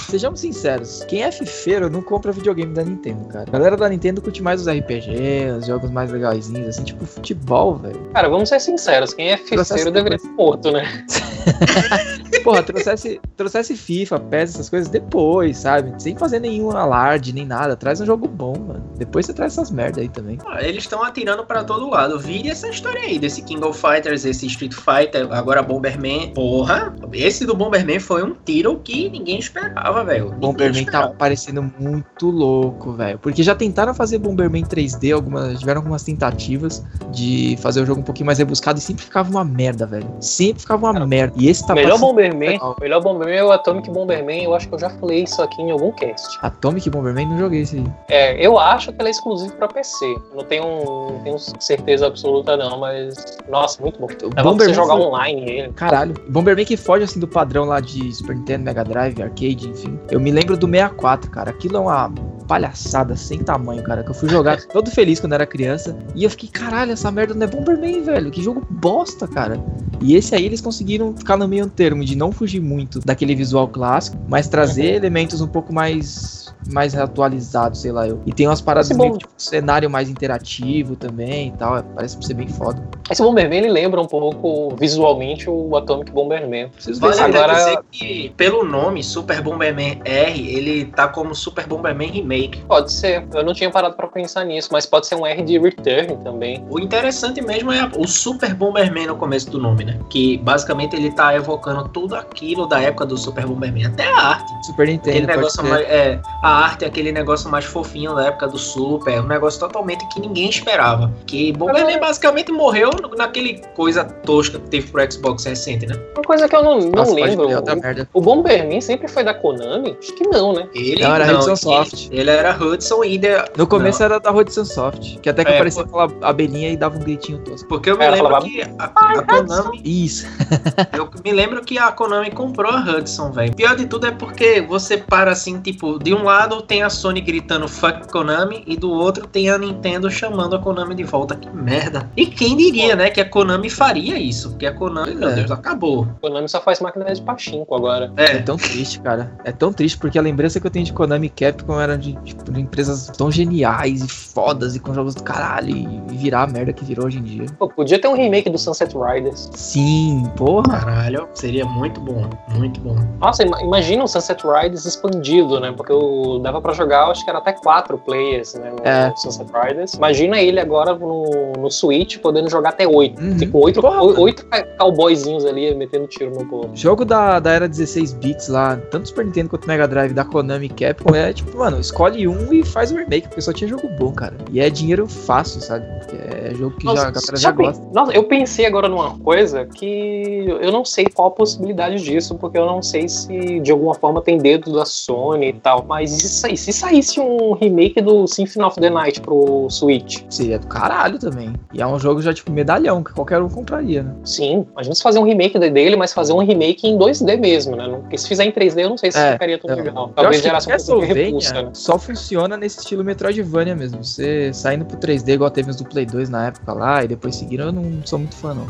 sejamos sinceros, quem é fifeiro não compra videogame da Nintendo, cara. A galera da Nintendo curte mais os RPG, os jogos mais legaisinhos, assim, tipo futebol, velho. Cara, vamos ser sinceros, quem é fifeiro deveria ser morto, né? [LAUGHS] porra, trouxesse, trouxesse FIFA, PES, essas coisas depois, sabe? Sem fazer nenhum alarde, nem nada. Traz um jogo bom, mano. Depois você traz essas merda aí também. Ah, eles estão atirando pra todo lado. Vire essa história aí, desse King of Fighters, esse Street Fighter, agora Bomberman. Porra, esse do Bomberman foi um tiro que ninguém esperava, velho. Bomberman tá esperava. parecendo muito louco, velho. Porque já tentaram fazer Bomberman 3D, algumas, tiveram algumas tentativas de fazer o jogo um pouquinho mais rebuscado e sempre ficava uma merda, velho. Sempre ficava uma merda. E esse tá melhor parecendo Bomberman, legal. melhor Bomberman é o Atomic Bomberman. Eu acho que eu já falei isso aqui em algum cast. Atomic Bomberman não joguei esse aí. É, eu acho que ele é exclusivo pra PC. Não tenho, não tenho certeza absoluta não, mas nossa, muito bom. O Dá pra você jogar foi- online ele. Caralho. Bomberman que foge assim do padrão lá de Super Nintendo, Mega Drive, arcade, enfim. Eu me lembro do 64, cara. Aquilo é uma palhaçada sem tamanho, cara. Que eu fui jogar [LAUGHS] todo feliz quando era criança. E eu fiquei, caralho, essa merda não é Bomberman, velho. Que jogo bosta, cara. E esse aí eles conseguiram ficar no meio termo de não fugir muito daquele visual clássico, mas trazer Uhum. elementos um pouco mais mais atualizados, sei lá eu. E tem umas paradas Esse meio bom- tipo cenário mais interativo também e tal. é, Parece ser bem foda. Esse Bomberman ele lembra um pouco visualmente o Atomic Bomberman. Ver Vale Agora- dizer que, pelo nome, Super Bomberman R, ele tá como Super Bomberman Remake. Pode ser. Eu não tinha parado pra pensar nisso, mas pode ser um R de Return também. O interessante mesmo é o Super Bomberman no começo do nome, né? Que basicamente ele tá evocando tudo aquilo da época do Super Bomberman. Até a arte. Super Aquele Nintendo. pode negócio ser. mais, é, a arte é aquele negócio mais fofinho da época do Super, um negócio totalmente que ninguém esperava. Que Bomberman basicamente morreu naquele coisa tosca que teve pro Xbox recente, né? Uma coisa que eu não, não Nossa, lembro. merda. O Bomberman sempre foi da Konami? Acho que não, né? Ele Não, era Hudson ele- Soft. Ele, era Hudson e de- No começo era da Hudson Soft, que até que É, aparecia aquela abelhinha e dava um gritinho tosco. porque eu me Ela lembro falava, que a, a Konami Isso. [LAUGHS] Eu me lembro que a Konami comprou a Hudson, velho. Pior de tudo é porque você para assim, tipo, de um lado tem a Sony gritando fuck Konami e do outro tem a Nintendo chamando a Konami de volta. Que merda. E quem diria, né, que a Konami faria isso? Porque a Konami, meu é. Deus, acabou. A Konami só faz máquina de pachinko agora. É É. tão triste, cara. É tão triste porque a lembrança que eu tenho de Konami e Capcom era de, tipo, de empresas tão geniais e fodas e com jogos do caralho e virar a merda que virou hoje em dia. Pô, podia ter um remake do Sunset Riders. Sim, porra. Caralho, seria muito bom, muito bom. Nossa, ima- imagina o Sunset Riders expandido, né? Porque o, dava pra jogar, acho que era até quatro players, né? No É. Sunset Riders. Imagina ele agora no, no Switch podendo jogar até oito. Uhum. Tipo, oito, Porra, oito cowboyzinhos ali metendo tiro no povo. Jogo da, da era 16 bits lá, tanto Super Nintendo quanto Mega Drive da Konami e Capcom, é tipo, mano, escolhe um e faz o remake, porque só tinha jogo bom, cara. E é dinheiro fácil, sabe? É jogo que já, a galera já gosta. Nossa, eu pensei agora numa coisa que eu não sei qual a possibilidade disso, porque eu não sei se de alguma forma tem dedo da Sony e tal. Mas e se, se saísse um remake do Symphony of the Night pro Switch? Seria do caralho também. E é um jogo já, tipo, medalhão, que qualquer um compraria, né? Sim, imagina se fazer um remake de- dele, mas fazer um remake em 2D mesmo, né? Porque se fizer em 3D, eu não sei se É, ficaria tão legal. Talvez acho que gerasse um pouco de Castlevania repulsa, né? só funciona nesse estilo Metroidvania mesmo. Você saindo pro 3D igual teve os do Play 2 na época lá e depois seguiram, eu não sou muito fã, não.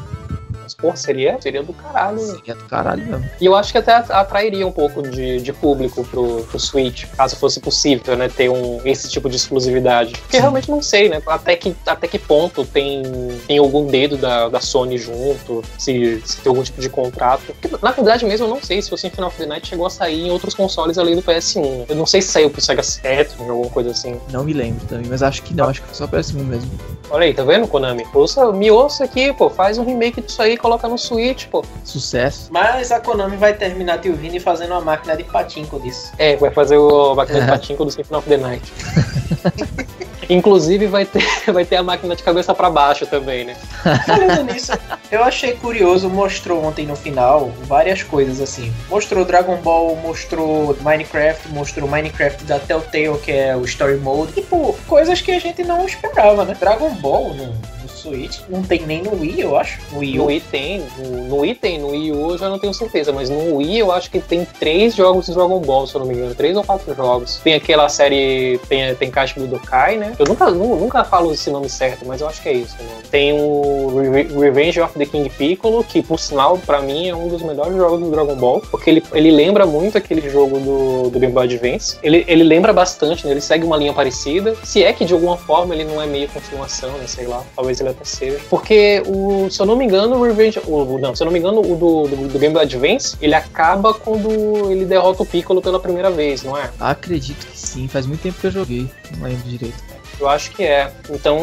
Mas, porra, seria, seria do caralho. Seria do caralho mesmo. E eu acho que até atrairia um pouco de, de público pro, pro Switch, caso fosse possível, né? Ter um, esse tipo de exclusividade. Porque Sim. realmente não sei, né? Até que, até que ponto tem, tem algum dedo da, da Sony junto, se, se tem algum tipo de contrato. Porque, na verdade mesmo, eu não sei se o Symphony of the Night chegou a sair em outros consoles além do PS1. Eu não sei se saiu pro Sega Saturn ou alguma coisa assim. Não me lembro também, mas acho que não, acho que foi só PS1 mesmo. Olha aí, tá vendo, Konami? Ouça, me ouça aqui, pô. Faz um remake disso aí e coloca no Switch, pô. Sucesso. Mas a Konami vai terminar te ouvindo e fazendo uma máquina de patinco disso. É, vai fazer o máquina de É. patinco do Symphony of the Night. [LAUGHS] Inclusive vai ter, [LAUGHS] vai ter a máquina de cabeça pra baixo também, né? Falando [LAUGHS] nisso, eu achei curioso, mostrou ontem no final várias coisas assim. Mostrou Dragon Ball, mostrou Minecraft, mostrou Minecraft da Telltale, que é o Story Mode. Tipo, coisas que a gente não esperava, né? Dragon Ball no Switch, não tem nem no Wii, eu acho. No Wii No. Wii tem, no, Wii tem, no Wii U eu já não tenho certeza, mas no Wii eu acho que tem três jogos de Dragon Ball, se eu não me engano, três ou quatro jogos. Tem aquela série, tem, tem Caixa Budokai, né? Eu nunca, nu- nunca falo esse nome certo, mas eu acho que é isso. Né? Tem o Re- Revenge of the King Piccolo, que por sinal, pra mim, é um dos melhores jogos do Dragon Ball, porque ele, ele lembra muito aquele jogo do, do Game Boy Advance. Ele, ele lembra bastante, né? Ele segue uma linha parecida. Se é que de alguma forma ele não é meio continuação, né? Sei lá. Talvez ele Porque, o, se eu não me engano, o Revenge. O, não, se eu não me engano, o do, do, do Game Boy Advance, ele acaba quando ele derrota o Piccolo pela primeira vez, não é? Acredito que sim, faz muito tempo que eu joguei, não lembro direito. Eu acho que é. Então,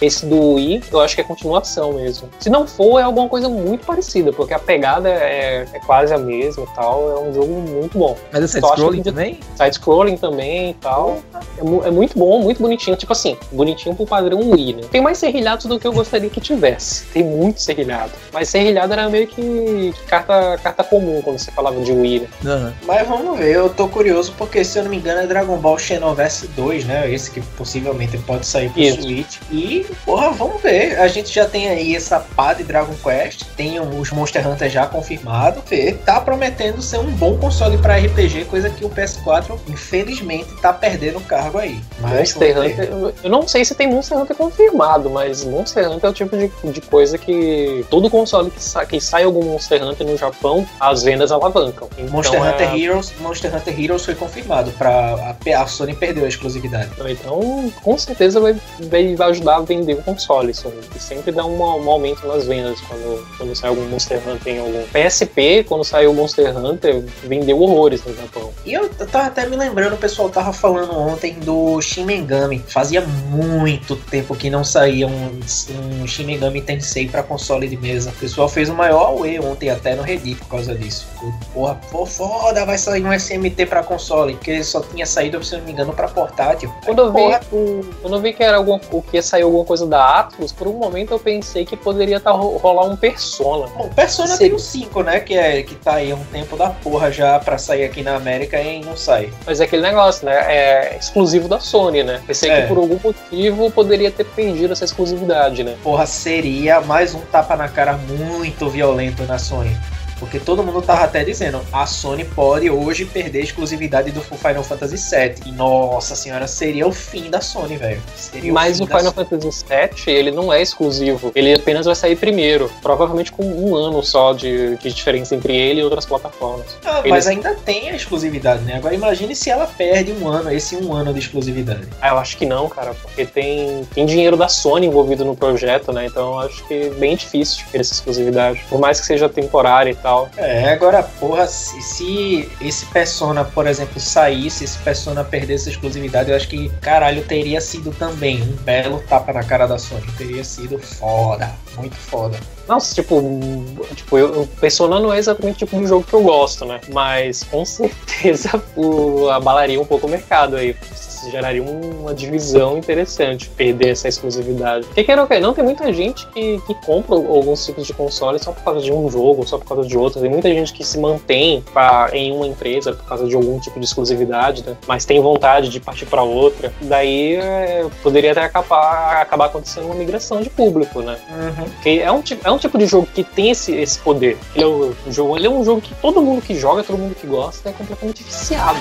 esse do Wii, eu acho que é continuação mesmo. Se não for, é alguma coisa muito parecida, porque a pegada é, é quase a mesma e tal. É um jogo muito bom. Mas é side-scrolling também? Side-scrolling também e tal. É, é, muito bom, muito bonitinho. Tipo assim, bonitinho pro padrão Wii, né? Tem mais serrilhados do que eu gostaria que tivesse. Tem muito serrilhado. Mas serrilhado era meio que, que carta, carta comum quando você falava de Wii, né? Uhum. Mas vamos ver, eu tô curioso porque, se eu não me engano, é Dragon Ball Xenoverse 2, né? Esse que possível provavelmente pode sair pro Isso. Switch. E, porra, vamos ver. A gente já tem aí essa pá de Dragon Quest, tem os Monster Hunter já confirmado. Vê, tá prometendo ser um bom console para RPG, coisa que o PS4, infelizmente, tá perdendo o cargo aí. Mas Monster Hunter, eu não sei se tem Monster Hunter confirmado, mas Monster Hunter é o tipo de, de coisa que todo console que, sa que sai algum Monster Hunter no Japão, as vendas alavancam. Então, Monster é... Hunter Heroes, Monster Hunter Heroes foi confirmado para a, a Sony perdeu a exclusividade. Então, com certeza vai, vai ajudar a vender o console. Isso, e sempre dá um, um, aumento nas vendas quando, quando sai algum Monster Hunter em algum. PSP, quando saiu o Monster Hunter, vendeu horrores no Japão. E eu, eu tava até me lembrando, o pessoal tava falando ontem do Shin Megami. Fazia muito tempo que não saía um, um Shin Megami Tensei pra console de mesa. O pessoal fez o maior away ontem até no Reddit por causa disso. Porra, pô, foda, vai sair um SMT pra console, porque só tinha saído, se não me engano, pra portátil. Quando eu vi quando eu vi que era algum, o que ia sair alguma coisa da Atlus, por um momento eu pensei que poderia tá, rolar um Persona. Bom, Persona tem o 5, né? Que, é, que tá aí há um tempo da porra já pra sair aqui na América e não sai. Mas é aquele negócio, né? É exclusivo da Sony, né? Pensei é. que por algum motivo poderia ter perdido essa exclusividade, né? Porra, seria mais um tapa na cara muito violento na Sony. Porque todo mundo tava até dizendo, a Sony pode hoje perder a exclusividade do Final Fantasy VII. E nossa senhora, seria o fim da Sony, velho. Mas o, o Final Fantasy VII, ele não é exclusivo. Ele apenas vai sair primeiro. Provavelmente com um ano só de, de diferença entre ele e outras plataformas. Ah, mas ainda tem a exclusividade, né? Agora imagine se ela perde um ano, esse um ano de exclusividade. Ah, eu acho que não, cara. Porque tem, tem dinheiro da Sony envolvido no projeto, né? Então eu acho que é bem difícil ter essa exclusividade. Por mais que seja temporária e tal tal. É, agora, porra, se, se, esse Persona, por exemplo, saísse, esse Persona perdesse a exclusividade, eu acho que, caralho, teria sido também um belo tapa na cara da Sony. Teria sido foda, muito foda. Nossa, tipo, tipo eu, Persona não é exatamente tipo um jogo que eu gosto, né? Mas com certeza [LAUGHS] o, abalaria um pouco o mercado aí geraria uma divisão interessante perder essa exclusividade. Porque quer ou não tem muita gente que, que compra alguns tipos de consoles só por causa de um jogo, só por causa de outro. Tem muita gente que se mantém pra, em uma empresa por causa de algum tipo de exclusividade, né? mas tem vontade de partir para outra. Daí é, poderia até acabar, acabar acontecendo uma migração de público, né? Uhum. Porque é um, é um tipo de jogo que tem esse, esse poder. Ele é, um jogo, ele é um jogo que todo mundo que joga, todo mundo que gosta é completamente viciado.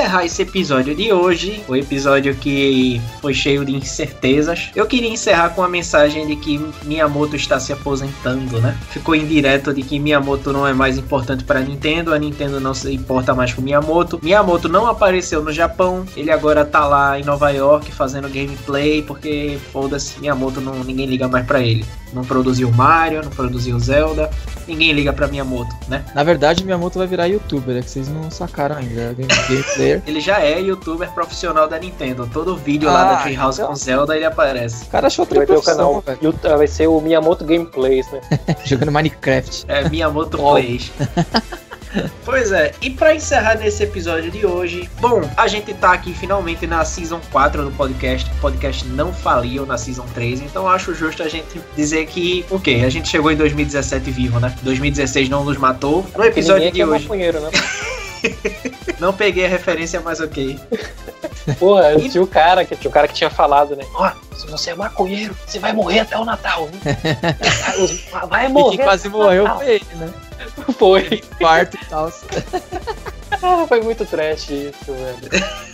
Encerrar esse episódio de hoje, o episódio que foi cheio de incertezas, eu queria encerrar com a mensagem de que Miyamoto está se aposentando, né? Ficou indireto de que Miyamoto não é mais importante para Nintendo, a Nintendo não se importa mais com Miyamoto. Miyamoto não apareceu no Japão, ele agora tá lá em Nova York fazendo gameplay, porque foda-se, Miyamoto não, ninguém liga mais para ele. Não produziu Mario, não produziu Zelda, ninguém liga pra Miyamoto, né? Na verdade, Miyamoto vai virar youtuber, é que vocês não sacaram ainda. Game ele já é youtuber profissional da Nintendo. Todo vídeo ah, lá da ah, Treehouse então... com Zelda ele aparece. O cara achou outra vai profissão, velho. Ah, vai ser o Miyamoto Gameplays, né? [LAUGHS] Jogando Minecraft. É, Miyamoto Plays. [LAUGHS] Pois é, e para encerrar nesse episódio de hoje, bom, a gente tá aqui finalmente na Season 4 do podcast. O podcast não faliu na Season 3, então acho justo a gente dizer que, ok, a gente chegou em 2017 vivo, né? 2016 não nos matou. No episódio de hoje. Né? [LAUGHS] [LAUGHS] Não peguei a referência, mas ok. Porra, e... tinha o cara que tinha o cara que tinha falado, né? Ó, oh, Se você é maconheiro, você vai morrer até o Natal. [LAUGHS] vai morrer. E quem quase morreu foi ele, né? Foi. Quarto e tal. [LAUGHS] Ah, [LAUGHS] foi muito trash isso, velho.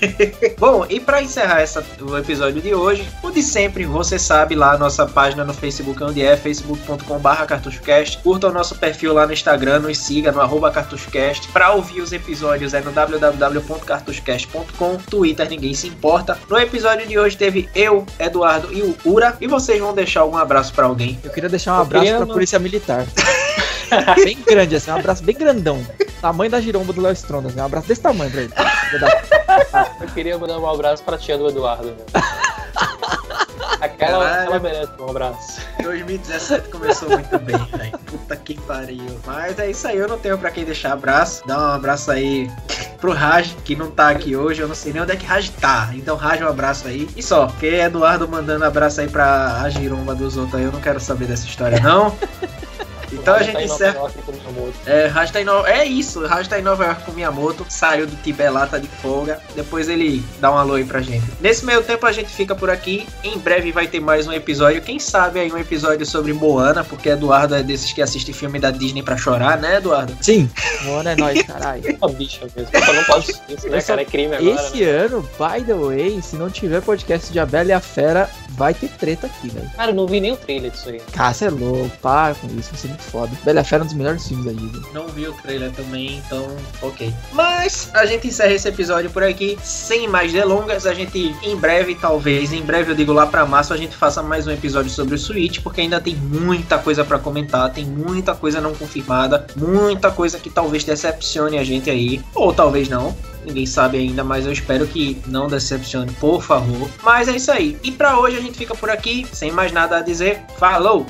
[LAUGHS] Bom, e pra encerrar essa, o episódio de hoje, o de sempre, você sabe lá a nossa página no Facebook, onde é facebook.com.br cartuchocast. Curta o nosso perfil lá no Instagram, nos siga no arroba cartuchocast. Pra ouvir os episódios é no www.cartuchocast.com. Twitter, ninguém se importa. No episódio de hoje teve eu, Eduardo e o Ura. E vocês vão deixar algum abraço pra alguém? Eu queria deixar um abraço pra Polícia Militar. [LAUGHS] [LAUGHS] bem grande, assim, um abraço bem grandão. Tamanho da giromba do Léo Strondas, né? Um abraço desse tamanho pra ele. [LAUGHS] Eu queria mandar um abraço pra tia do Eduardo. Né? [LAUGHS] Aquela, ela merece um abraço. 2017 começou muito bem, velho. Puta que pariu. Mas é isso aí, eu não tenho pra quem deixar abraço. Dá um abraço aí pro Raj, que não tá aqui hoje. Eu não sei nem onde é que Raj tá. Então, Raj, um abraço aí. E só, porque Eduardo mandando abraço aí pra a giromba dos outros aí, eu não quero saber dessa história, não. Então a gente encerra. É, Raj tá em no... é isso, Raj tá em Nova York com Miyamoto, saiu do Tibete lá, tá de folga. Depois ele dá um alô aí pra gente. Nesse meio tempo a gente fica por aqui. Em breve vai ter mais um episódio. Quem sabe aí um episódio sobre Moana, porque Eduardo é desses que assiste filme da Disney pra chorar, né, Eduardo? Sim, Moana é nóis, caralho. [LAUGHS] Uma bicha mesmo. Só não pode isso, né, cara? É crime agora. Esse né? ano, by the way, se não tiver podcast de A Bela e a Fera, vai ter treta aqui, velho. Cara, eu não vi nem o trailer disso aí. Cara, você é louco, para com isso, vai ser muito foda. Bela a Fera é um dos melhores filmes da vida. Não vi o trailer também, então, ok. Mas a gente encerra esse episódio por aqui, sem mais delongas. A gente, em breve, talvez, em breve eu digo lá pra março, a gente faça mais um episódio sobre o Switch, porque ainda tem muita coisa para comentar, tem muita coisa não confirmada, muita coisa que talvez decepcione a gente aí, ou talvez não ninguém sabe ainda, mas eu espero que não decepcione, por favor. Mas é isso aí. E para hoje a gente fica por aqui, sem mais nada a dizer. Falou!